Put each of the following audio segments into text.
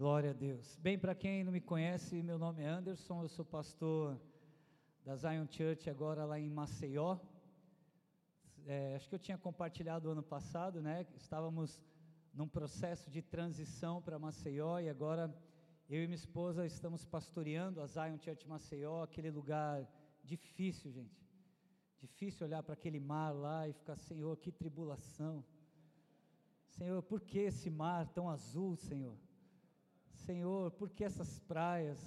Glória a Deus. Bem, para quem não me conhece, meu nome é Anderson, eu sou pastor da Zion Church agora lá em Maceió. É, acho que eu tinha compartilhado ano passado, né? Estávamos num processo de transição para Maceió e agora eu e minha esposa estamos pastoreando a Zion Church Maceió, aquele lugar difícil, gente. Difícil olhar para aquele mar lá e ficar, Senhor, que tribulação. Senhor, por que esse mar tão azul, Senhor? Senhor, por que essas praias?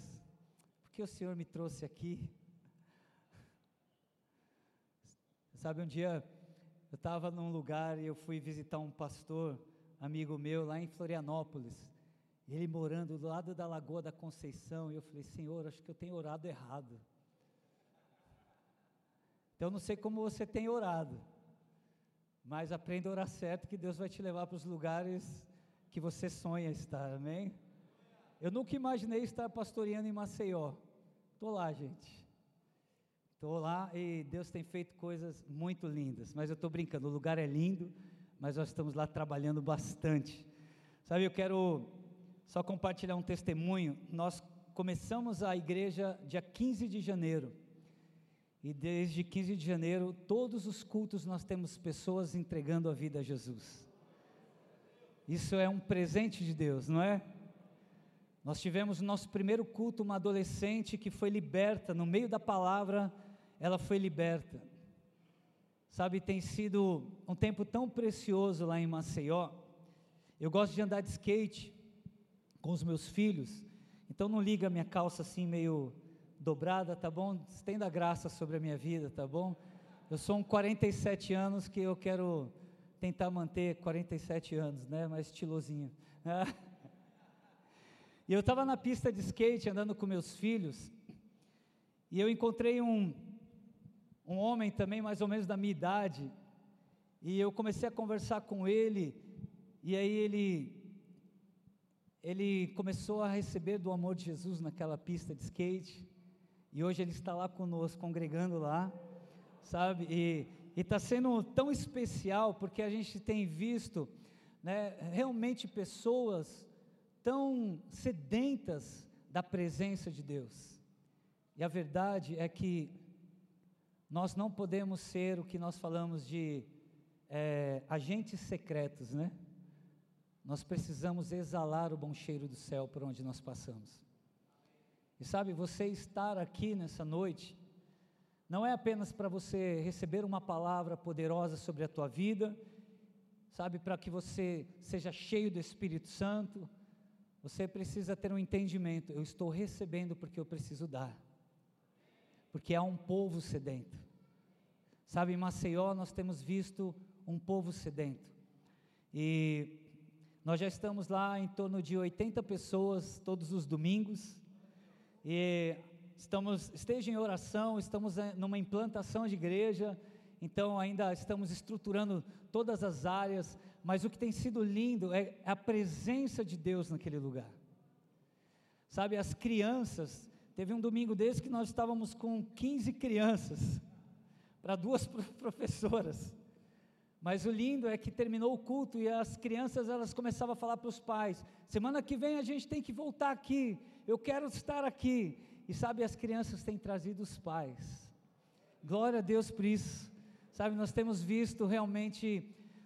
Por que o Senhor me trouxe aqui? Sabe, um dia eu estava num lugar e eu fui visitar um pastor, amigo meu, lá em Florianópolis. Ele morando do lado da Lagoa da Conceição. E eu falei, Senhor, acho que eu tenho orado errado. Então, não sei como você tem orado, mas aprenda a orar certo, que Deus vai te levar para os lugares que você sonha estar, amém? Eu nunca imaginei estar pastoreando em Maceió. Estou lá, gente. Estou lá e Deus tem feito coisas muito lindas. Mas eu estou brincando, o lugar é lindo, mas nós estamos lá trabalhando bastante. Sabe, eu quero só compartilhar um testemunho. Nós começamos a igreja dia 15 de janeiro. E desde 15 de janeiro, todos os cultos nós temos pessoas entregando a vida a Jesus. Isso é um presente de Deus, não é? Nós tivemos no nosso primeiro culto uma adolescente que foi liberta, no meio da palavra, ela foi liberta. Sabe, tem sido um tempo tão precioso lá em Maceió. Eu gosto de andar de skate com os meus filhos, então não liga a minha calça assim meio dobrada, tá bom? Estenda graça sobre a minha vida, tá bom? Eu sou um 47 anos que eu quero tentar manter 47 anos, né? Mais estilosinho. E eu estava na pista de skate andando com meus filhos, e eu encontrei um, um homem também, mais ou menos da minha idade, e eu comecei a conversar com ele, e aí ele, ele começou a receber do amor de Jesus naquela pista de skate, e hoje ele está lá conosco, congregando lá, sabe? E está sendo tão especial porque a gente tem visto né, realmente pessoas tão sedentas da presença de Deus. E a verdade é que nós não podemos ser o que nós falamos de é, agentes secretos, né? Nós precisamos exalar o bom cheiro do céu por onde nós passamos. E sabe, você estar aqui nessa noite, não é apenas para você receber uma palavra poderosa sobre a tua vida, sabe, para que você seja cheio do Espírito Santo, você precisa ter um entendimento. Eu estou recebendo porque eu preciso dar. Porque há um povo sedento. Sabe, em Maceió nós temos visto um povo sedento. E nós já estamos lá em torno de 80 pessoas todos os domingos. E estamos, esteja em oração, estamos numa implantação de igreja, então ainda estamos estruturando todas as áreas, mas o que tem sido lindo é a presença de Deus naquele lugar. Sabe, as crianças, teve um domingo desse que nós estávamos com 15 crianças, para duas professoras. Mas o lindo é que terminou o culto e as crianças elas começavam a falar para os pais: semana que vem a gente tem que voltar aqui, eu quero estar aqui. E sabe, as crianças têm trazido os pais. Glória a Deus por isso. Sabe, nós temos visto realmente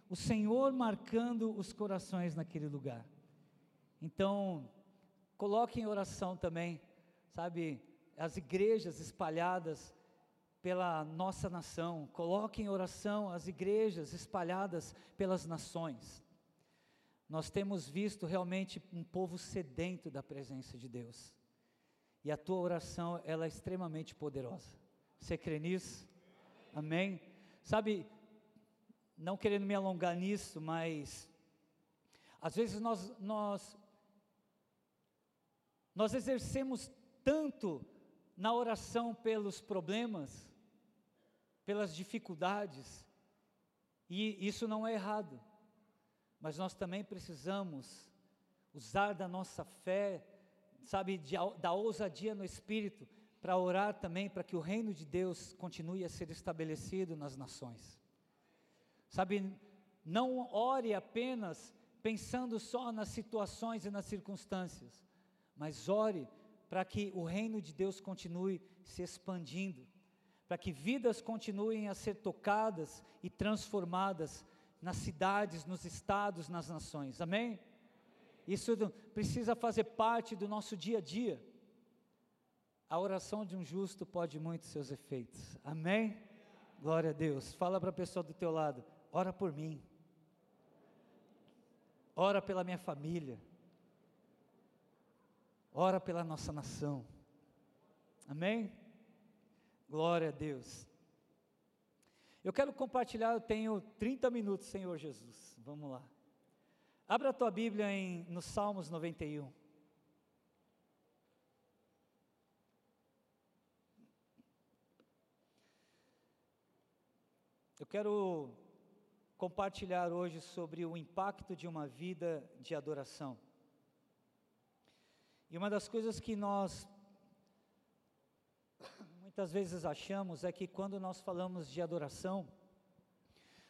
o Senhor marcando os corações naquele lugar. Então, coloque em oração também, sabe, as igrejas espalhadas pela nossa nação, coloque em oração as igrejas espalhadas pelas nações. Nós temos visto realmente um povo sedento da presença de Deus. E a tua oração, ela é extremamente poderosa. Você crê nisso? Amém? Sabe, não querendo me alongar nisso, mas às vezes nós, nós, nós exercemos tanto na oração pelos problemas, pelas dificuldades, e isso não é errado, mas nós também precisamos usar da nossa fé, sabe, de, da ousadia no Espírito, para orar também para que o reino de Deus continue a ser estabelecido nas nações. Sabe, não ore apenas pensando só nas situações e nas circunstâncias, mas ore para que o reino de Deus continue se expandindo, para que vidas continuem a ser tocadas e transformadas nas cidades, nos estados, nas nações. Amém? Isso precisa fazer parte do nosso dia a dia. A oração de um justo pode muito seus efeitos. Amém? Glória a Deus. Fala para a pessoa do teu lado, ora por mim. Ora pela minha família. Ora pela nossa nação. Amém? Glória a Deus. Eu quero compartilhar, eu tenho 30 minutos, Senhor Jesus. Vamos lá. Abra a tua Bíblia em, no Salmos 91. Eu quero compartilhar hoje sobre o impacto de uma vida de adoração. E uma das coisas que nós muitas vezes achamos é que quando nós falamos de adoração,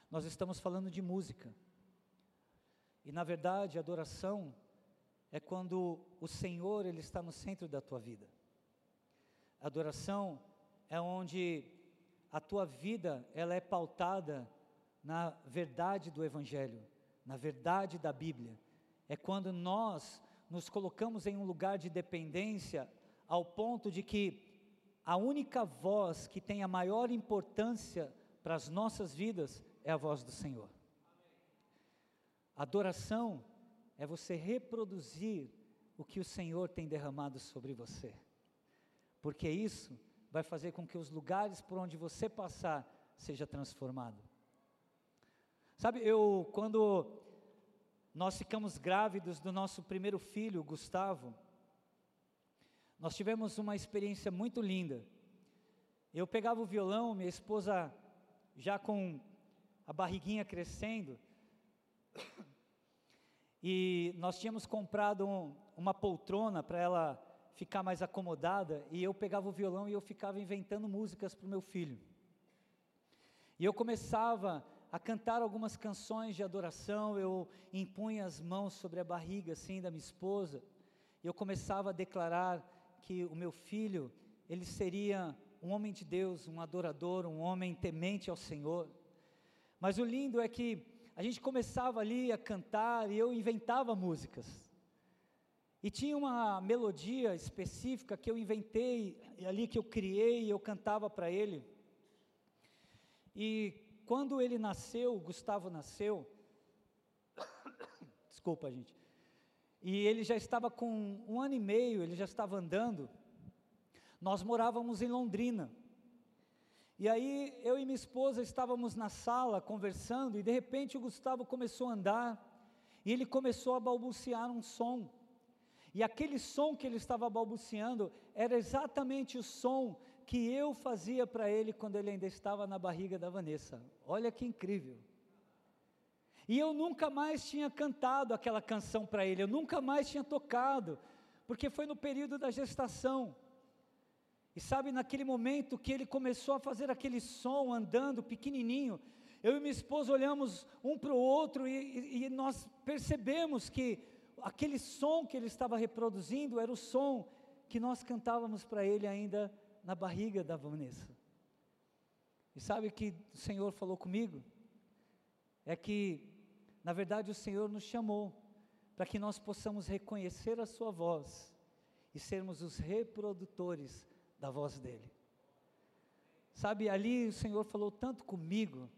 nós estamos falando de música. E na verdade, adoração é quando o Senhor ele está no centro da tua vida. Adoração é onde a tua vida ela é pautada na verdade do evangelho, na verdade da Bíblia. É quando nós nos colocamos em um lugar de dependência ao ponto de que a única voz que tem a maior importância para as nossas vidas é a voz do Senhor. Adoração é você reproduzir o que o Senhor tem derramado sobre você, porque isso vai fazer com que os lugares por onde você passar seja transformado. Sabe, eu quando nós ficamos grávidos do nosso primeiro filho, Gustavo, nós tivemos uma experiência muito linda. Eu pegava o violão, minha esposa já com a barriguinha crescendo, e nós tínhamos comprado um, uma poltrona para ela ficar mais acomodada, e eu pegava o violão e eu ficava inventando músicas para o meu filho. E eu começava a cantar algumas canções de adoração, eu impunha as mãos sobre a barriga assim da minha esposa, e eu começava a declarar que o meu filho, ele seria um homem de Deus, um adorador, um homem temente ao Senhor. Mas o lindo é que a gente começava ali a cantar e eu inventava músicas. E tinha uma melodia específica que eu inventei, ali que eu criei e eu cantava para ele. E quando ele nasceu, Gustavo nasceu, desculpa gente, e ele já estava com um ano e meio, ele já estava andando, nós morávamos em Londrina, e aí eu e minha esposa estávamos na sala conversando, e de repente o Gustavo começou a andar, e ele começou a balbuciar um som, e aquele som que ele estava balbuciando era exatamente o som que eu fazia para ele quando ele ainda estava na barriga da Vanessa. Olha que incrível. E eu nunca mais tinha cantado aquela canção para ele, eu nunca mais tinha tocado, porque foi no período da gestação. E sabe, naquele momento que ele começou a fazer aquele som andando pequenininho, eu e minha esposa olhamos um para o outro e, e, e nós percebemos que aquele som que ele estava reproduzindo era o som que nós cantávamos para ele ainda na barriga da Vanessa. E sabe o que o Senhor falou comigo? É que, na verdade, o Senhor nos chamou para que nós possamos reconhecer a Sua voz e sermos os reprodutores da voz dEle. Sabe, ali o Senhor falou tanto comigo,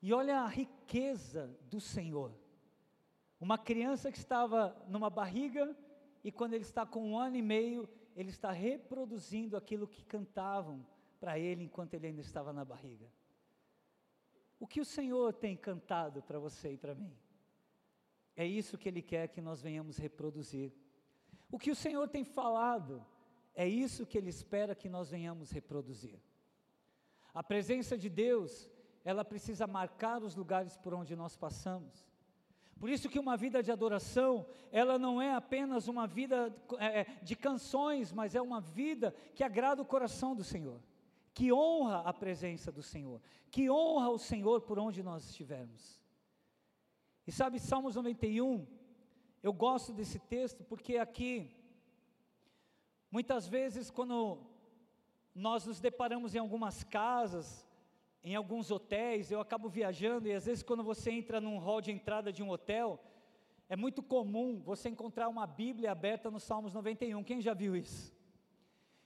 e olha a riqueza do Senhor. Uma criança que estava numa barriga, e quando ele está com um ano e meio, ele está reproduzindo aquilo que cantavam para ele enquanto ele ainda estava na barriga. O que o Senhor tem cantado para você e para mim? É isso que Ele quer que nós venhamos reproduzir. O que o Senhor tem falado, é isso que Ele espera que nós venhamos reproduzir. A presença de Deus, ela precisa marcar os lugares por onde nós passamos. Por isso que uma vida de adoração, ela não é apenas uma vida é, é, de canções, mas é uma vida que agrada o coração do Senhor, que honra a presença do Senhor, que honra o Senhor por onde nós estivermos. E E sabe, Salmos 91, eu gosto desse texto porque aqui, muitas vezes, quando nós nos deparamos em algumas casas, em alguns hotéis, eu acabo viajando e às vezes quando você entra num hall de entrada de um hotel, é muito comum você encontrar uma Bíblia aberta no Salmos 91. Quem já viu isso?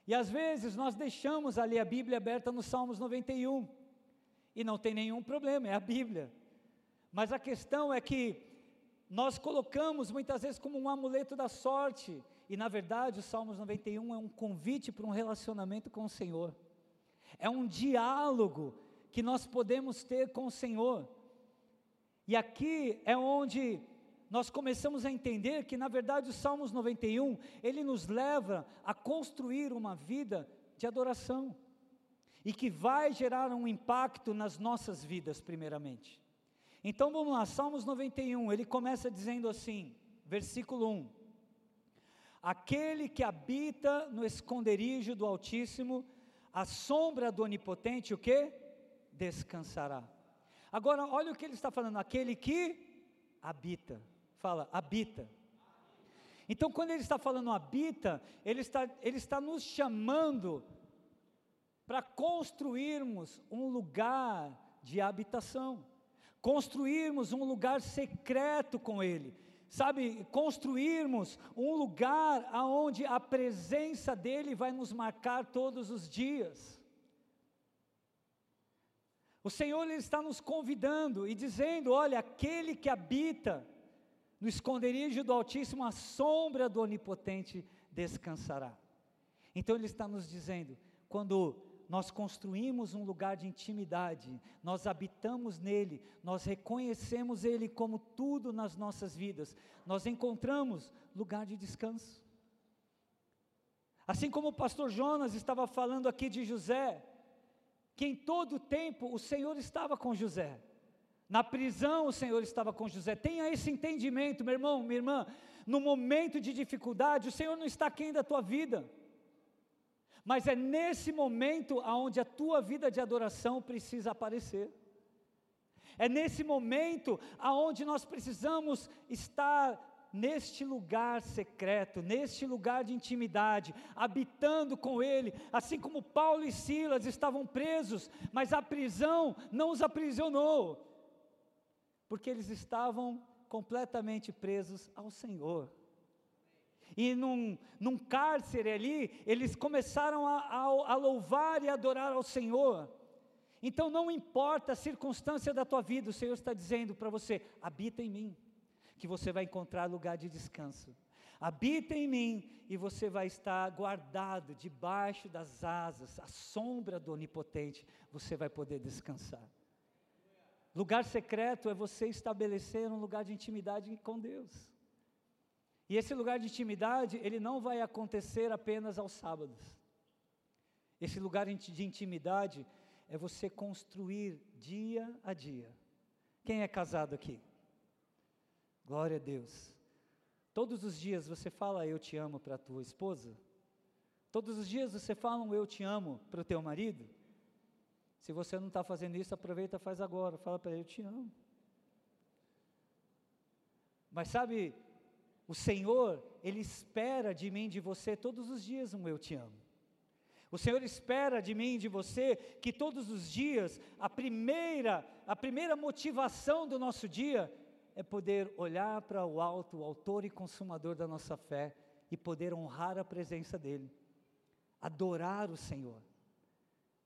E às vezes nós deixamos ali a Bíblia aberta no Salmos 91. E não tem nenhum problema, é a Bíblia. Mas a questão é que nós colocamos muitas vezes como um amuleto da sorte, e na verdade o Salmos 91 é um convite para um relacionamento com o Senhor. É um diálogo que nós podemos ter com o Senhor. E aqui é onde nós começamos a entender que, na verdade, o Salmos 91, ele nos leva a construir uma vida de adoração, e que vai gerar um impacto nas nossas vidas, primeiramente. Então vamos lá, Salmos 91, ele começa dizendo assim, versículo 1: Aquele que habita no esconderijo do Altíssimo, a sombra do Onipotente, o que? Descansará. Agora, olha o que ele está falando: aquele que habita. Fala, habita. Então, quando ele está falando habita, ele está, ele está nos chamando para construirmos um lugar de habitação, construirmos um lugar secreto com Ele, sabe, construirmos um lugar aonde a presença dEle vai nos marcar todos os dias. O Senhor ele está nos convidando e dizendo: olha, aquele que habita no esconderijo do Altíssimo, a sombra do Onipotente descansará. Então Ele está nos dizendo: quando nós construímos um lugar de intimidade, nós habitamos nele, nós reconhecemos Ele como tudo nas nossas vidas, nós encontramos lugar de descanso. Assim como o pastor Jonas estava falando aqui de José, que em todo o tempo o Senhor estava com José. Na prisão o Senhor estava com José. Tenha esse entendimento, meu irmão, minha irmã. No momento de dificuldade, o Senhor não está aquém da tua vida. Mas é nesse momento aonde a tua vida de adoração precisa aparecer. É nesse momento aonde nós precisamos estar neste lugar secreto, neste lugar de intimidade, habitando com Ele, assim como Paulo e Silas estavam presos, mas a prisão não os aprisionou, porque eles estavam completamente presos ao Senhor. E num, num cárcere ali, eles começaram a, a, a louvar e adorar ao Senhor. Então não importa a circunstância da tua vida, o Senhor está dizendo para você: habita em mim que você vai encontrar lugar de descanso. Habita em mim e você vai estar guardado debaixo das asas, a sombra do Onipotente, você vai poder descansar. Lugar secreto é você estabelecer um lugar de intimidade com Deus. E esse lugar de intimidade, ele não vai acontecer apenas aos sábados. Esse lugar de intimidade é você construir dia a dia. Quem é casado aqui? Glória a Deus. Todos os dias você fala eu te amo para a tua esposa? Todos os dias você fala um eu te amo para o teu marido? Se você não está fazendo isso, aproveita e faz agora. Fala para ele, eu te amo. Mas sabe, o Senhor, Ele espera de mim, de você, todos os dias um eu te amo. O Senhor espera de mim, de você, que todos os dias, a primeira, a primeira motivação do nosso dia é poder olhar para o alto, o autor e consumador da nossa fé, e poder honrar a presença dEle, adorar o Senhor,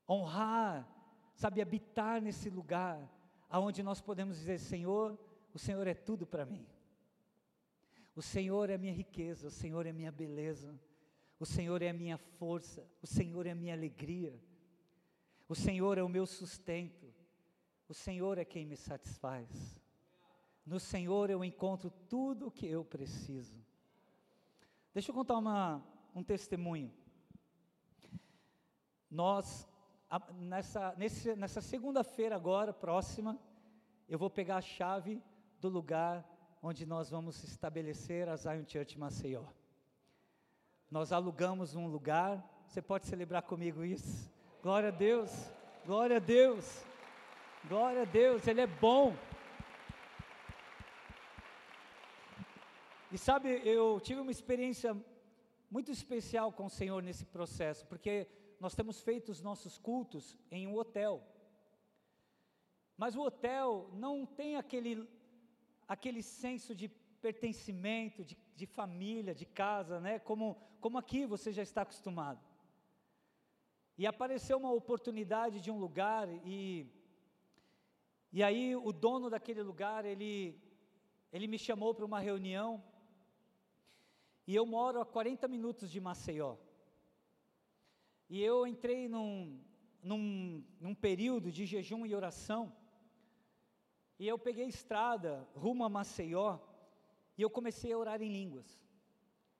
honrar, sabe, habitar nesse lugar, aonde nós podemos dizer: Senhor, o Senhor é tudo para mim, o Senhor é minha riqueza, o Senhor é minha beleza, o Senhor é a minha força, o Senhor é a minha alegria, o Senhor é o meu sustento, o Senhor é quem me satisfaz. No Senhor eu encontro tudo o que eu preciso. Deixa eu contar uma, um testemunho. Nós, nessa, nesse, nessa segunda-feira agora, próxima, eu vou pegar a chave do lugar onde nós vamos estabelecer a Zion Church Maceió. Nós alugamos um lugar, você pode celebrar comigo isso? Glória a Deus, glória a Deus, glória a Deus, Ele é bom. E sabe, eu tive uma experiência muito especial com o Senhor nesse processo, porque nós temos feito os nossos cultos em um hotel. Mas o hotel não tem aquele, aquele senso de pertencimento, de, de família, de casa, né? Como, como aqui você já está acostumado. E apareceu uma oportunidade de um lugar e e aí o dono daquele lugar, ele ele me chamou para uma reunião. E eu moro a 40 minutos de Maceió. E eu entrei num, num, num período de jejum e oração. E eu peguei estrada rumo a Maceió. E eu comecei a orar em línguas.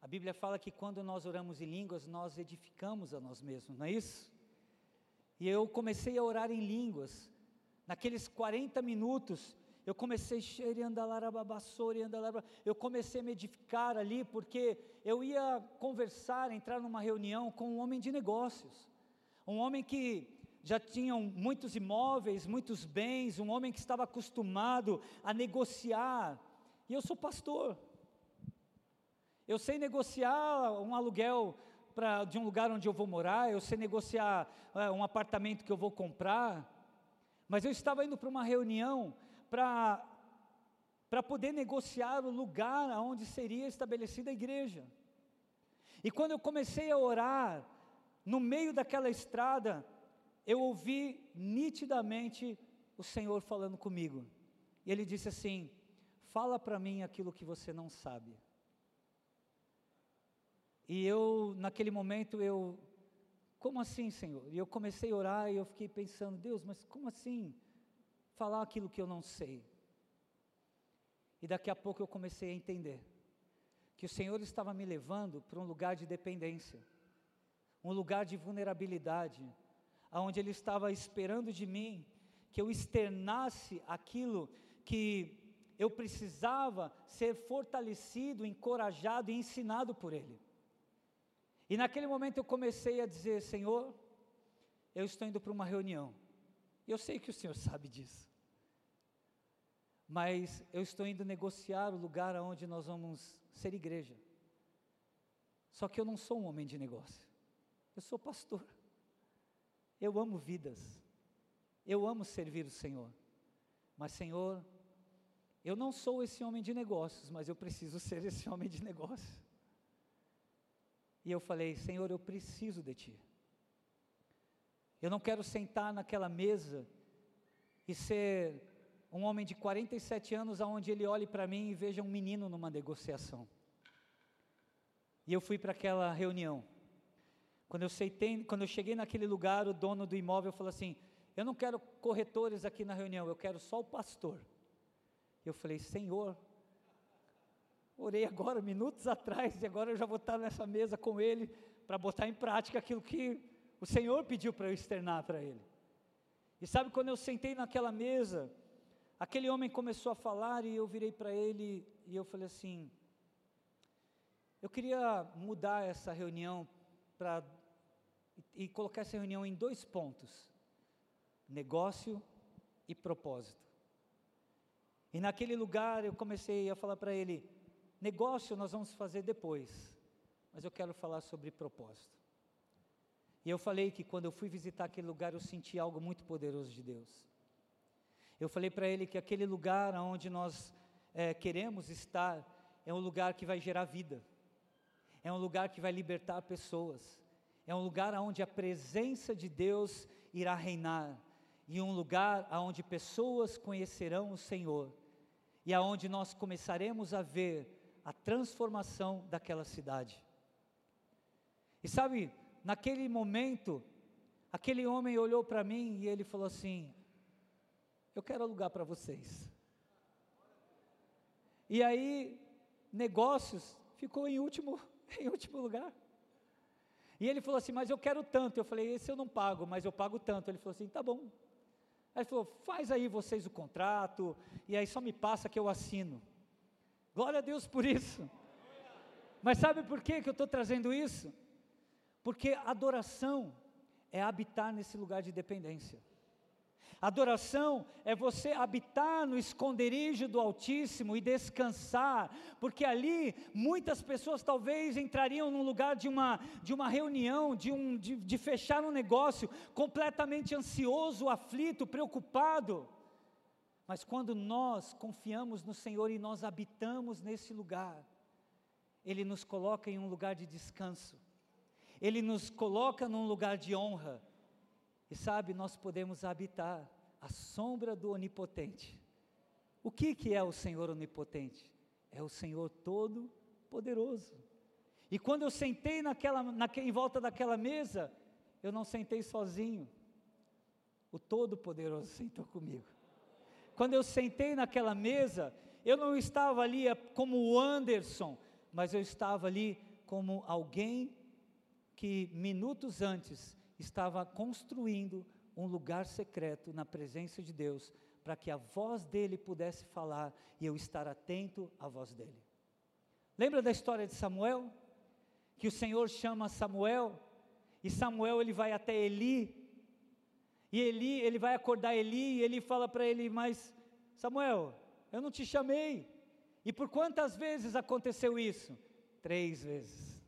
A Bíblia fala que quando nós oramos em línguas, nós edificamos a nós mesmos, não é isso? E eu comecei a orar em línguas. Naqueles 40 minutos, eu comecei eu comecei a me edificar ali, porque eu ia conversar, entrar numa reunião com um homem de negócios, um homem que já tinha muitos imóveis, muitos bens, um homem que estava acostumado a negociar, e eu sou pastor, eu sei negociar um aluguel pra, de um lugar onde eu vou morar, eu sei negociar é, um apartamento que eu vou comprar, mas eu estava indo para uma reunião para poder negociar o lugar onde seria estabelecida a igreja. E quando eu comecei a orar, no meio daquela estrada, eu ouvi nitidamente o Senhor falando comigo. E Ele disse assim: Fala para mim aquilo que você não sabe. E eu, naquele momento, eu, como assim, Senhor? E eu comecei a orar e eu fiquei pensando, Deus, mas como assim? Falar aquilo que eu não sei. E daqui a pouco eu comecei a entender que o Senhor estava me levando para um lugar de dependência, um lugar de vulnerabilidade, aonde Ele estava esperando de mim que eu externasse aquilo que eu precisava ser fortalecido, encorajado e ensinado por Ele. E naquele momento eu comecei a dizer: Senhor, eu estou indo para uma reunião. Eu sei que o Senhor sabe disso mas eu estou indo negociar o lugar onde nós vamos ser igreja. Só que eu não sou um homem de negócio, eu sou pastor. Eu amo vidas, eu amo servir o Senhor, mas Senhor, eu não sou esse homem de negócios, mas eu preciso ser esse homem de negócios. E eu falei, Senhor, eu preciso de Ti. Eu não quero sentar naquela mesa e ser um homem de 47 anos, aonde ele olhe para mim e veja um menino numa negociação. E eu fui para aquela reunião. Quando eu, aceitei, quando eu cheguei naquele lugar, o dono do imóvel falou assim: Eu não quero corretores aqui na reunião, eu quero só o pastor. Eu falei: Senhor, orei agora, minutos atrás, e agora eu já vou estar nessa mesa com ele para botar em prática aquilo que o Senhor pediu para eu externar para ele. E sabe quando eu sentei naquela mesa, Aquele homem começou a falar e eu virei para ele e eu falei assim: eu queria mudar essa reunião para e colocar essa reunião em dois pontos: negócio e propósito. E naquele lugar eu comecei a falar para ele: negócio nós vamos fazer depois, mas eu quero falar sobre propósito. E eu falei que quando eu fui visitar aquele lugar eu senti algo muito poderoso de Deus. Eu falei para ele que aquele lugar onde nós é, queremos estar é um lugar que vai gerar vida, é um lugar que vai libertar pessoas, é um lugar onde a presença de Deus irá reinar, e um lugar onde pessoas conhecerão o Senhor, e aonde nós começaremos a ver a transformação daquela cidade. E sabe, naquele momento, aquele homem olhou para mim e ele falou assim: eu quero alugar para vocês. E aí, negócios ficou em último, em último lugar. E ele falou assim: Mas eu quero tanto. Eu falei: Esse eu não pago, mas eu pago tanto. Ele falou assim: Tá bom. Aí ele falou: Faz aí vocês o contrato, e aí só me passa que eu assino. Glória a Deus por isso. Mas sabe por que, que eu estou trazendo isso? Porque adoração é habitar nesse lugar de dependência. Adoração é você habitar no esconderijo do Altíssimo e descansar, porque ali muitas pessoas talvez entrariam num lugar de uma, de uma reunião, de, um, de, de fechar um negócio, completamente ansioso, aflito, preocupado. Mas quando nós confiamos no Senhor e nós habitamos nesse lugar, Ele nos coloca em um lugar de descanso, Ele nos coloca num lugar de honra, e sabe, nós podemos habitar a sombra do Onipotente. O que, que é o Senhor Onipotente? É o Senhor Todo-Poderoso. E quando eu sentei naquela, naque, em volta daquela mesa, eu não sentei sozinho. O Todo-Poderoso sentou comigo. Quando eu sentei naquela mesa, eu não estava ali como o Anderson, mas eu estava ali como alguém que minutos antes estava construindo um lugar secreto na presença de Deus, para que a voz dele pudesse falar e eu estar atento à voz dele. Lembra da história de Samuel? Que o Senhor chama Samuel, e Samuel ele vai até Eli, e Eli, ele vai acordar Eli, e ele fala para ele: Mas Samuel, eu não te chamei. E por quantas vezes aconteceu isso? Três vezes.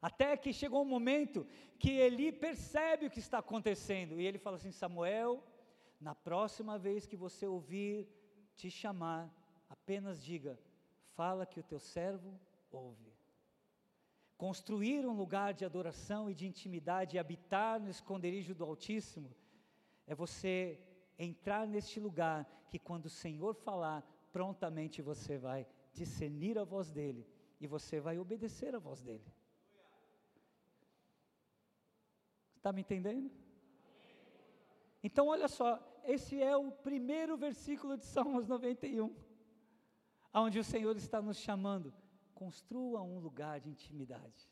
Até que chegou um momento que Eli percebe o que está acontecendo, e ele fala assim: Samuel, na próxima vez que você ouvir te chamar, apenas diga: fala que o teu servo ouve. Construir um lugar de adoração e de intimidade e habitar no esconderijo do Altíssimo é você entrar neste lugar que quando o Senhor falar, prontamente você vai discernir a voz dele e você vai obedecer a voz dele. Está me entendendo? Então, olha só, esse é o primeiro versículo de Salmos 91, onde o Senhor está nos chamando. Construa um lugar de intimidade.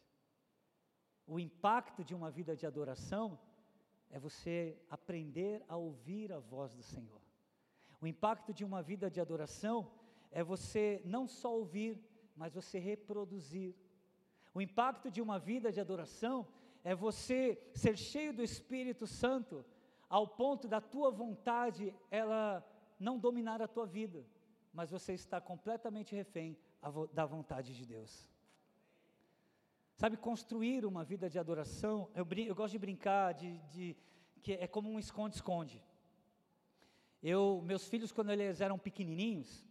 O impacto de uma vida de adoração é você aprender a ouvir a voz do Senhor. O impacto de uma vida de adoração é você não só ouvir, mas você reproduzir. O impacto de uma vida de adoração é você ser cheio do Espírito Santo ao ponto da tua vontade ela não dominar a tua vida, mas você está completamente refém da vontade de Deus. Sabe, construir uma vida de adoração, eu, eu gosto de brincar de, de, que é como um esconde-esconde. Eu, meus filhos, quando eles eram pequenininhos,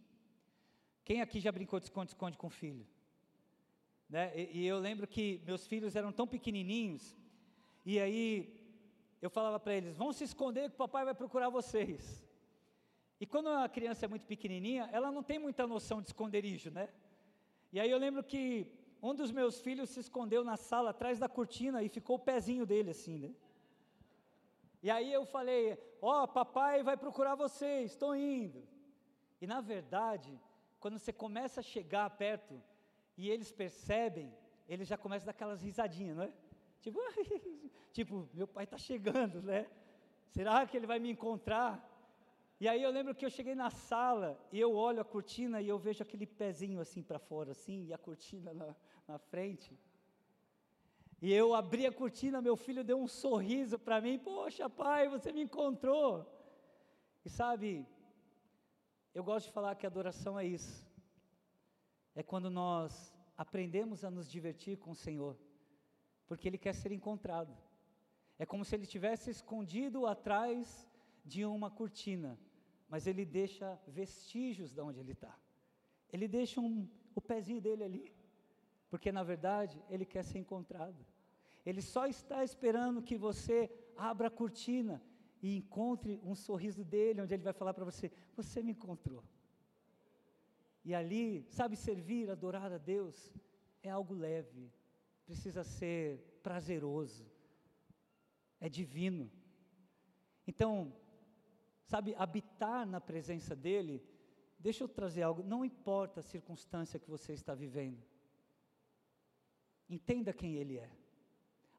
quem aqui já brincou de esconde-esconde com filho? Né? E, e eu lembro que meus filhos eram tão pequenininhos, e aí eu falava para eles: vão se esconder que o papai vai procurar vocês. E quando a criança é muito pequenininha, ela não tem muita noção de esconderijo, né? E aí eu lembro que um dos meus filhos se escondeu na sala atrás da cortina e ficou o pezinho dele assim, né? E aí eu falei: Ó, oh, papai vai procurar vocês, estou indo. E na verdade, quando você começa a chegar perto, e eles percebem, eles já começam a dar aquelas risadinhas, não é? Tipo, tipo, meu pai está chegando, né? Será que ele vai me encontrar? E aí eu lembro que eu cheguei na sala e eu olho a cortina e eu vejo aquele pezinho assim para fora, assim, e a cortina na, na frente. E eu abri a cortina, meu filho deu um sorriso para mim, poxa pai, você me encontrou. E sabe, eu gosto de falar que adoração é isso é quando nós aprendemos a nos divertir com o Senhor, porque Ele quer ser encontrado. É como se Ele tivesse escondido atrás de uma cortina, mas Ele deixa vestígios de onde Ele está. Ele deixa um, o pezinho dele ali, porque na verdade Ele quer ser encontrado. Ele só está esperando que você abra a cortina e encontre um sorriso dele, onde ele vai falar para você: Você me encontrou. E ali, sabe, servir, adorar a Deus é algo leve, precisa ser prazeroso, é divino. Então, sabe, habitar na presença dEle, deixa eu trazer algo, não importa a circunstância que você está vivendo, entenda quem Ele é,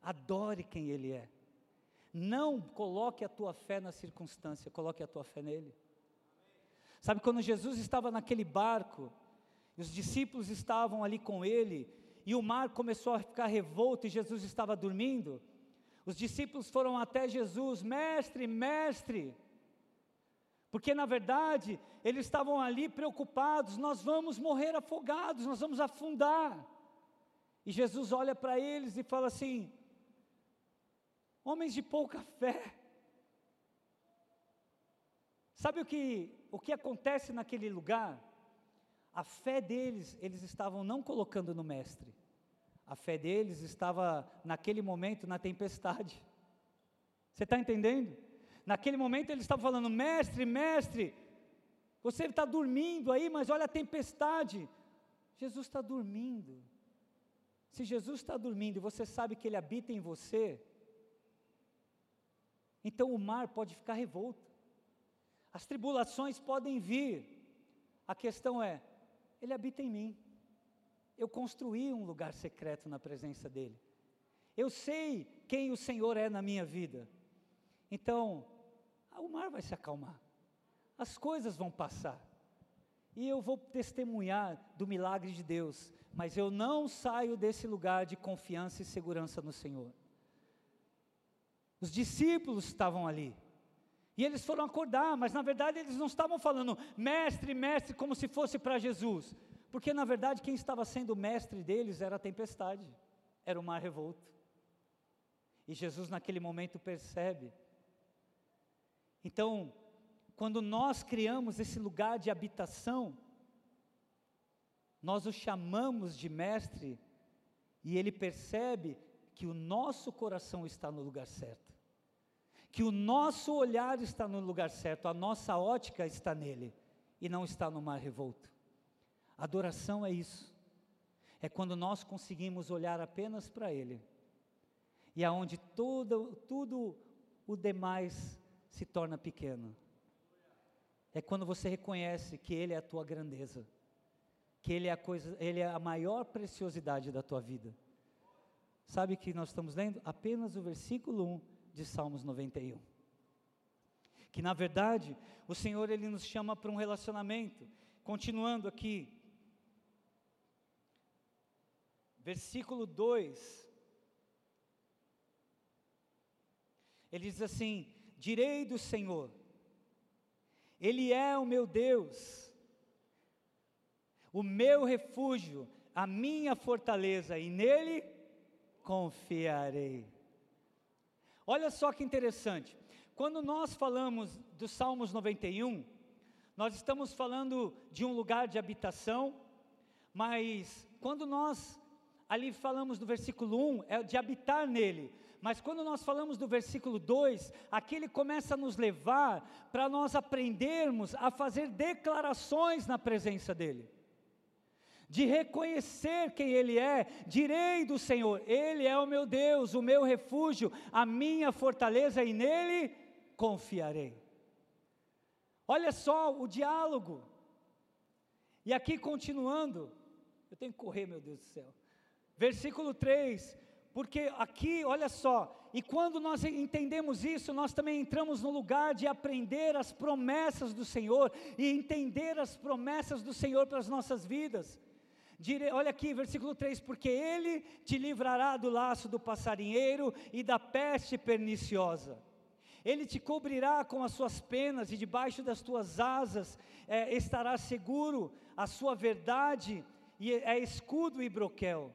adore quem Ele é, não coloque a tua fé na circunstância, coloque a tua fé nele. Sabe, quando Jesus estava naquele barco, os discípulos estavam ali com ele, e o mar começou a ficar revolto e Jesus estava dormindo, os discípulos foram até Jesus, mestre, mestre, Porque na verdade, eles estavam ali preocupados, nós vamos morrer afogados, nós vamos afundar. E Jesus olha para eles e fala assim: Homens de pouca fé. Sabe o que o que acontece naquele lugar? A fé deles, eles estavam não colocando no mestre. A fé deles estava naquele momento na tempestade. Você está entendendo? Naquele momento eles estavam falando: Mestre, mestre, você está dormindo aí, mas olha a tempestade. Jesus está dormindo. Se Jesus está dormindo e você sabe que Ele habita em você, então o mar pode ficar revolto, as tribulações podem vir, a questão é: Ele habita em mim, eu construí um lugar secreto na presença dEle, eu sei quem o Senhor é na minha vida, então o mar vai se acalmar, as coisas vão passar, e eu vou testemunhar do milagre de Deus, mas eu não saio desse lugar de confiança e segurança no Senhor. Os discípulos estavam ali, e eles foram acordar, mas na verdade eles não estavam falando mestre, mestre, como se fosse para Jesus, porque na verdade quem estava sendo mestre deles era a tempestade, era o mar revolto. E Jesus naquele momento percebe. Então, quando nós criamos esse lugar de habitação, nós o chamamos de mestre e ele percebe que o nosso coração está no lugar certo, que o nosso olhar está no lugar certo, a nossa ótica está nele e não está no mar revolto. Adoração é isso, é quando nós conseguimos olhar apenas para ele e aonde todo, tudo o demais se torna pequeno. É quando você reconhece que ele é a tua grandeza que ele é a coisa, ele é a maior preciosidade da tua vida. Sabe que nós estamos lendo apenas o versículo 1 de Salmos 91. Que na verdade, o Senhor ele nos chama para um relacionamento. Continuando aqui, versículo 2. Ele diz assim: Direi do Senhor, Ele é o meu Deus o meu refúgio, a minha fortaleza, e nele confiarei. Olha só que interessante, quando nós falamos do Salmos 91, nós estamos falando de um lugar de habitação, mas quando nós ali falamos do versículo 1, é de habitar nele, mas quando nós falamos do versículo 2, aqui ele começa a nos levar para nós aprendermos a fazer declarações na presença dele de reconhecer quem Ele é, direi do Senhor: Ele é o meu Deus, o meu refúgio, a minha fortaleza, e nele confiarei. Olha só o diálogo. E aqui continuando, eu tenho que correr, meu Deus do céu. Versículo 3: porque aqui, olha só, e quando nós entendemos isso, nós também entramos no lugar de aprender as promessas do Senhor e entender as promessas do Senhor para as nossas vidas. Olha aqui, versículo 3: Porque ele te livrará do laço do passarinheiro e da peste perniciosa. Ele te cobrirá com as suas penas e debaixo das tuas asas é, estará seguro. A sua verdade é escudo e broquel.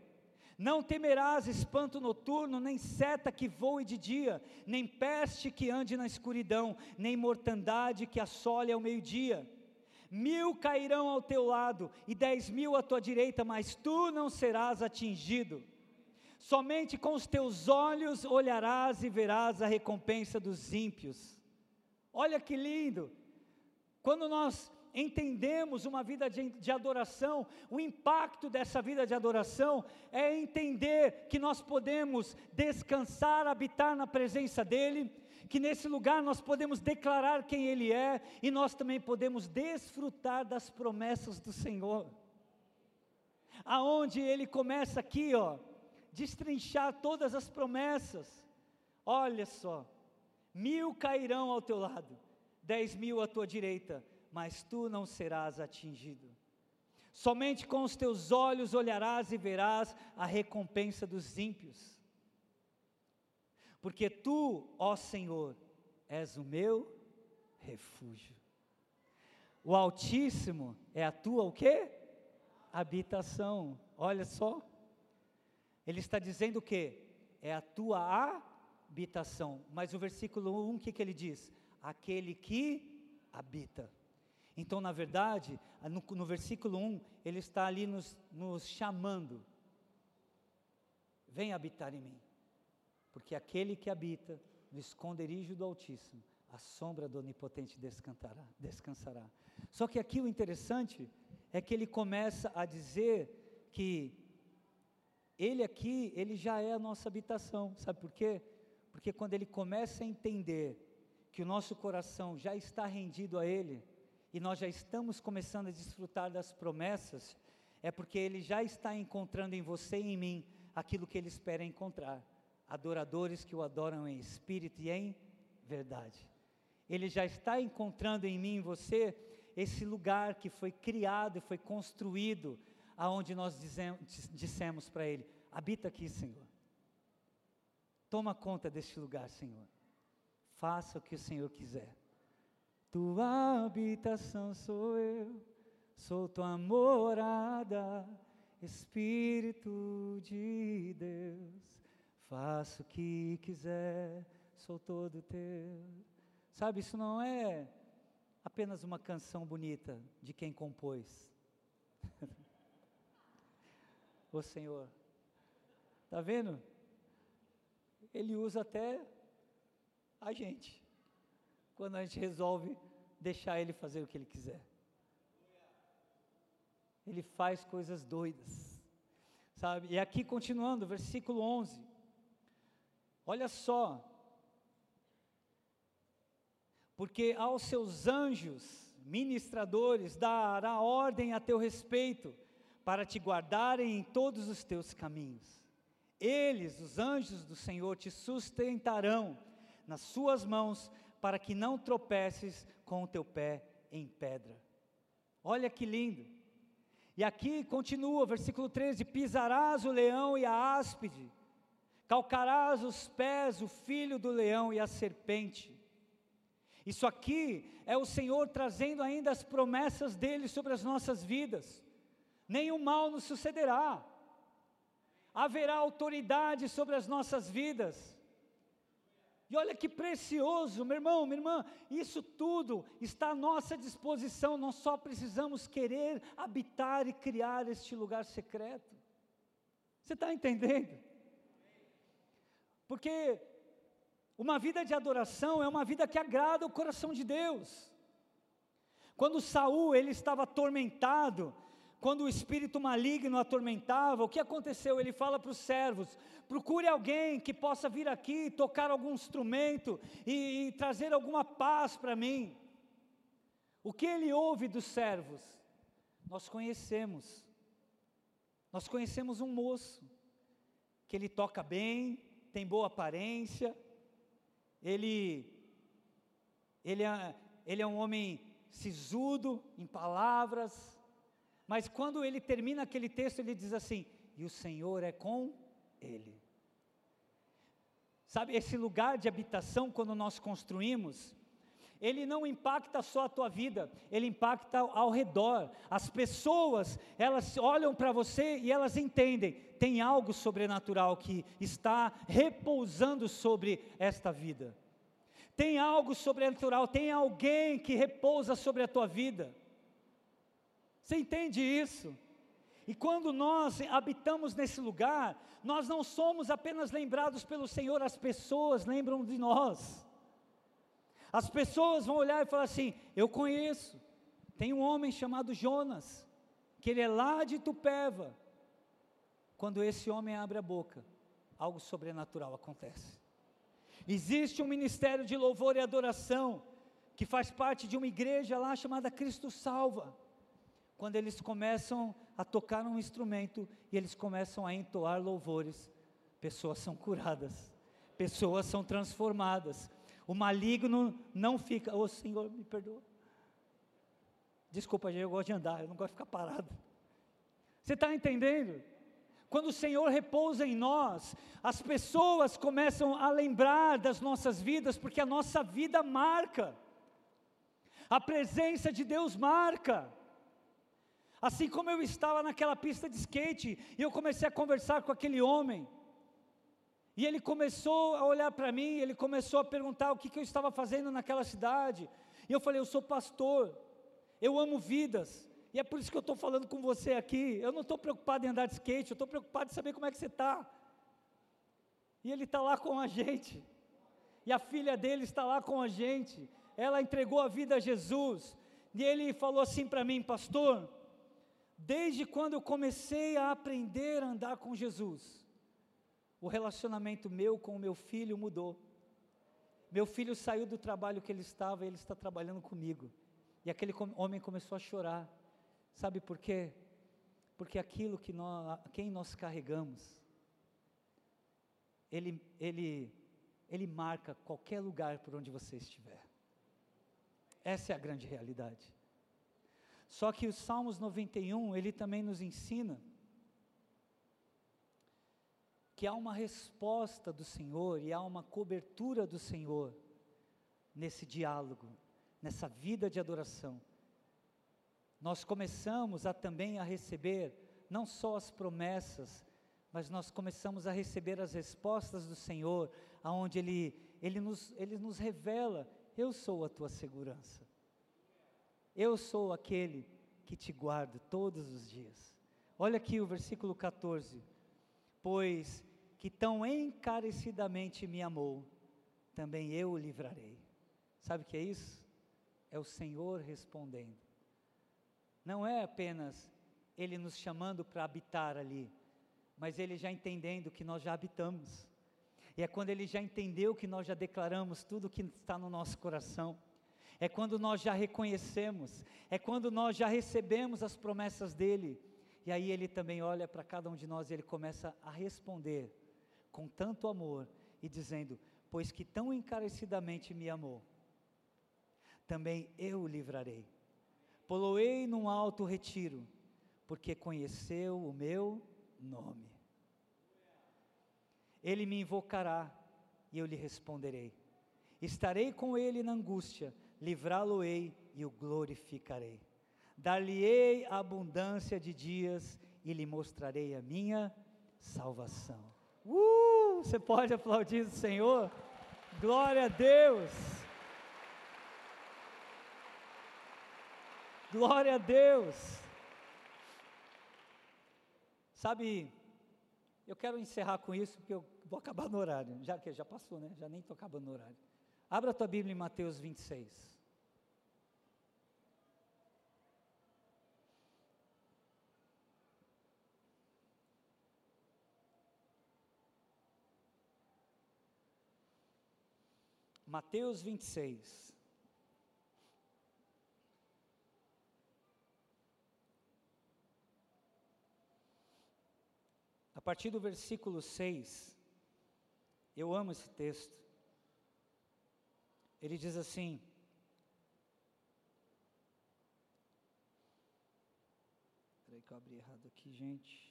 Não temerás espanto noturno, nem seta que voe de dia, nem peste que ande na escuridão, nem mortandade que assole ao meio-dia mil cairão ao teu lado e dez mil à tua direita, mas tu não serás atingido. Somente com os teus olhos olharás e verás a recompensa dos ímpios. Olha que lindo! Quando nós entendemos uma vida de, de, adoração, o impacto dessa vida de adoração é entender que nós podemos descansar, habitar na presença dEle, que nesse lugar nós podemos declarar quem Ele é e nós também podemos desfrutar das promessas do Senhor. Aonde Ele começa aqui, ó, destrinchar todas as promessas. Olha só, mil cairão ao teu lado, dez mil à tua direita, mas tu não serás atingido. Somente com os teus olhos olharás e verás a recompensa dos ímpios porque tu, ó Senhor, és o meu refúgio. O Altíssimo é a tua o quê? Habitação. Olha só. Ele está dizendo o quê? É a tua habitação. Mas o versículo 1, o que, que ele diz? Aquele que habita. Então, na verdade, no, no versículo 1, ele está ali nos, nos chamando. Vem habitar em mim. Porque aquele que habita no esconderijo do Altíssimo, a sombra do Onipotente descansará. descansará. Só que aqui o interessante é que ele começa a dizer que ele aqui, ele já é a nossa habitação. Sabe por quê? Porque quando ele começa a entender que o nosso coração já está rendido a ele e nós já estamos começando a desfrutar das promessas, é porque ele já está encontrando em você e em mim aquilo que ele espera encontrar. Adoradores que o adoram em espírito e em verdade. Ele já está encontrando em mim e você esse lugar que foi criado e foi construído, aonde nós dizemos, dissemos para Ele: habita aqui, Senhor. Toma conta deste lugar, Senhor. Faça o que o Senhor quiser. Tua habitação sou eu, sou tua morada, Espírito de Deus. Faça o que quiser, sou todo teu. Sabe, isso não é apenas uma canção bonita de quem compôs. o Senhor, está vendo? Ele usa até a gente, quando a gente resolve deixar Ele fazer o que Ele quiser. Ele faz coisas doidas, sabe? E aqui continuando, versículo 11. Olha só, porque aos seus anjos ministradores dará ordem a teu respeito, para te guardarem em todos os teus caminhos. Eles, os anjos do Senhor, te sustentarão nas suas mãos, para que não tropeces com o teu pé em pedra. Olha que lindo. E aqui continua, versículo 13: Pisarás o leão e a áspide, calcarás os pés o filho do leão e a serpente isso aqui é o Senhor trazendo ainda as promessas dele sobre as nossas vidas. Nenhum mal nos sucederá. Haverá autoridade sobre as nossas vidas. E olha que precioso, meu irmão, minha irmã, isso tudo está à nossa disposição, nós só precisamos querer habitar e criar este lugar secreto. Você está entendendo? Porque uma vida de adoração é uma vida que agrada o coração de Deus. Quando Saul ele estava atormentado, quando o espírito maligno atormentava, o que aconteceu? Ele fala para os servos: procure alguém que possa vir aqui tocar algum instrumento e, e trazer alguma paz para mim. O que ele ouve dos servos? Nós conhecemos. Nós conhecemos um moço que ele toca bem, tem boa aparência, ele, ele, é, ele é um homem sisudo em palavras, mas quando ele termina aquele texto, ele diz assim: e o Senhor é com ele. Sabe, esse lugar de habitação, quando nós construímos, ele não impacta só a tua vida, ele impacta ao redor. As pessoas, elas olham para você e elas entendem, tem algo sobrenatural que está repousando sobre esta vida. Tem algo sobrenatural, tem alguém que repousa sobre a tua vida. Você entende isso? E quando nós habitamos nesse lugar, nós não somos apenas lembrados pelo Senhor, as pessoas lembram de nós. As pessoas vão olhar e falar assim: Eu conheço, tem um homem chamado Jonas, que ele é lá de Tupéva. Quando esse homem abre a boca, algo sobrenatural acontece. Existe um ministério de louvor e adoração, que faz parte de uma igreja lá chamada Cristo Salva. Quando eles começam a tocar um instrumento e eles começam a entoar louvores, pessoas são curadas, pessoas são transformadas, o maligno não fica, ô oh, Senhor, me perdoa. Desculpa, eu gosto de andar, eu não gosto de ficar parado. Você está entendendo? Quando o Senhor repousa em nós, as pessoas começam a lembrar das nossas vidas, porque a nossa vida marca. A presença de Deus marca. Assim como eu estava naquela pista de skate e eu comecei a conversar com aquele homem. E ele começou a olhar para mim, ele começou a perguntar o que, que eu estava fazendo naquela cidade. E eu falei: Eu sou pastor, eu amo vidas, e é por isso que eu estou falando com você aqui. Eu não estou preocupado em andar de skate, eu estou preocupado em saber como é que você está. E ele está lá com a gente, e a filha dele está lá com a gente. Ela entregou a vida a Jesus, e ele falou assim para mim, pastor. Desde quando eu comecei a aprender a andar com Jesus, o relacionamento meu com o meu filho mudou. Meu filho saiu do trabalho que ele estava e ele está trabalhando comigo. E aquele homem começou a chorar. Sabe por quê? Porque aquilo que nós, quem nós carregamos, ele, ele, ele marca qualquer lugar por onde você estiver. Essa é a grande realidade. Só que o Salmos 91, ele também nos ensina que há uma resposta do Senhor e há uma cobertura do Senhor nesse diálogo, nessa vida de adoração. Nós começamos a também a receber não só as promessas, mas nós começamos a receber as respostas do Senhor, aonde ele ele nos ele nos revela: eu sou a tua segurança. Eu sou aquele que te guardo todos os dias. Olha aqui o versículo 14. Pois que tão encarecidamente me amou, também eu o livrarei. Sabe o que é isso? É o Senhor respondendo. Não é apenas Ele nos chamando para habitar ali, mas Ele já entendendo que nós já habitamos. E é quando Ele já entendeu que nós já declaramos tudo o que está no nosso coração. É quando nós já reconhecemos, é quando nós já recebemos as promessas dEle. E aí Ele também olha para cada um de nós e Ele começa a responder com tanto amor e dizendo: Pois que tão encarecidamente me amou, também eu o livrarei. Poloei num alto retiro, porque conheceu o meu nome. Ele me invocará e eu lhe responderei. Estarei com ele na angústia, livrá-lo-ei e o glorificarei. Dar-lhe-ei abundância de dias e lhe mostrarei a minha salvação. Uh, você pode aplaudir o Senhor? Glória a Deus! Glória a Deus! Sabe, eu quero encerrar com isso porque eu vou acabar no horário, já que já passou, né? Já nem estou acabando no horário. Abra a tua Bíblia em Mateus 26. Mateus 26. A partir do versículo 6, eu amo esse texto. Ele diz assim: Peraí que eu abri errado aqui, gente.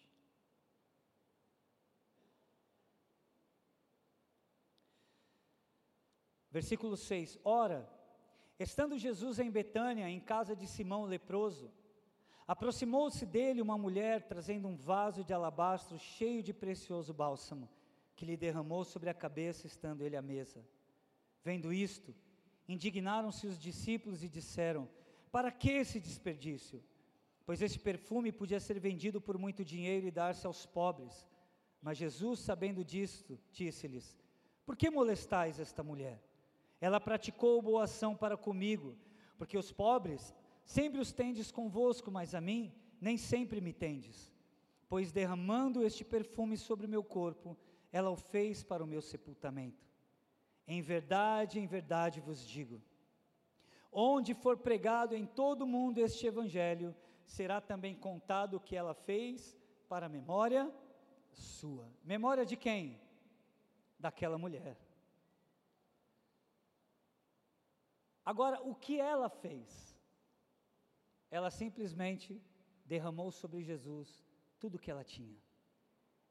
Versículo 6: Ora, estando Jesus em Betânia, em casa de Simão leproso, aproximou-se dele uma mulher trazendo um vaso de alabastro cheio de precioso bálsamo, que lhe derramou sobre a cabeça, estando ele à mesa. Vendo isto, indignaram-se os discípulos e disseram: Para que esse desperdício? Pois esse perfume podia ser vendido por muito dinheiro e dar-se aos pobres. Mas Jesus, sabendo disto, disse-lhes: Por que molestais esta mulher? Ela praticou boa ação para comigo, porque os pobres sempre os tendes convosco, mas a mim nem sempre me tendes. Pois derramando este perfume sobre o meu corpo, ela o fez para o meu sepultamento. Em verdade, em verdade vos digo: onde for pregado em todo o mundo este evangelho, será também contado o que ela fez para a memória sua. Memória de quem? Daquela mulher. Agora, o que ela fez? Ela simplesmente derramou sobre Jesus tudo o que ela tinha.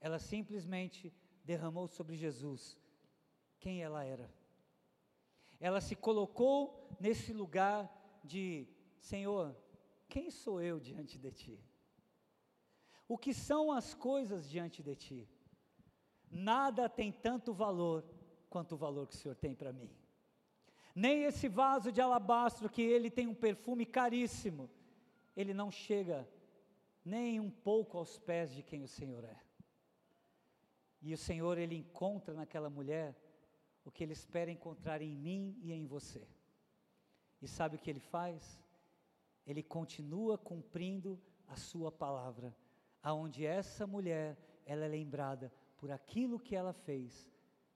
Ela simplesmente derramou sobre Jesus quem ela era. Ela se colocou nesse lugar de Senhor, quem sou eu diante de ti? O que são as coisas diante de ti? Nada tem tanto valor quanto o valor que o Senhor tem para mim. Nem esse vaso de alabastro que ele tem um perfume caríssimo, ele não chega nem um pouco aos pés de quem o Senhor é. E o Senhor ele encontra naquela mulher o que ele espera encontrar em mim e em você. E sabe o que ele faz? Ele continua cumprindo a sua palavra, aonde essa mulher ela é lembrada por aquilo que ela fez,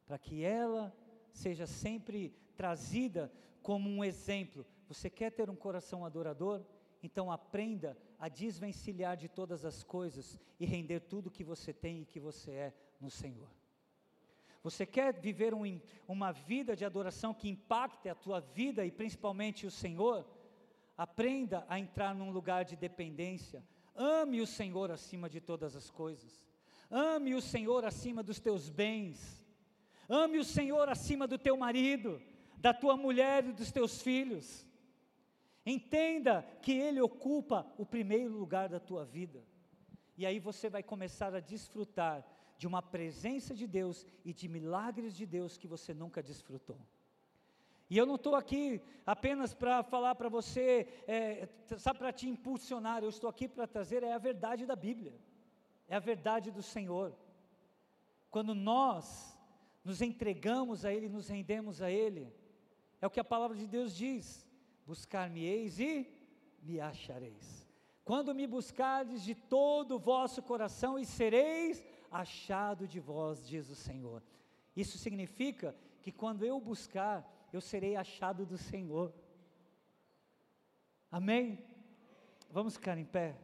para que ela seja sempre trazida como um exemplo. Você quer ter um coração adorador? Então aprenda a desvencilhar de todas as coisas e render tudo que você tem e que você é no Senhor. Você quer viver um, uma vida de adoração que impacte a tua vida e principalmente o Senhor? Aprenda a entrar num lugar de dependência. Ame o Senhor acima de todas as coisas. Ame o Senhor acima dos teus bens. Ame o Senhor acima do teu marido, da tua mulher e dos teus filhos. Entenda que Ele ocupa o primeiro lugar da tua vida. E aí você vai começar a desfrutar de uma presença de Deus e de milagres de Deus que você nunca desfrutou. E eu não estou aqui apenas para falar para você, é, sabe, para te impulsionar, eu estou aqui para trazer é a verdade da Bíblia, é a verdade do Senhor. Quando nós nos entregamos a Ele, nos rendemos a Ele, é o que a palavra de Deus diz: buscar-me-eis e me achareis. Quando me buscardes de todo o vosso coração e sereis achado de vós, diz o Senhor. Isso significa que quando eu buscar, eu serei achado do Senhor. Amém? Vamos ficar em pé.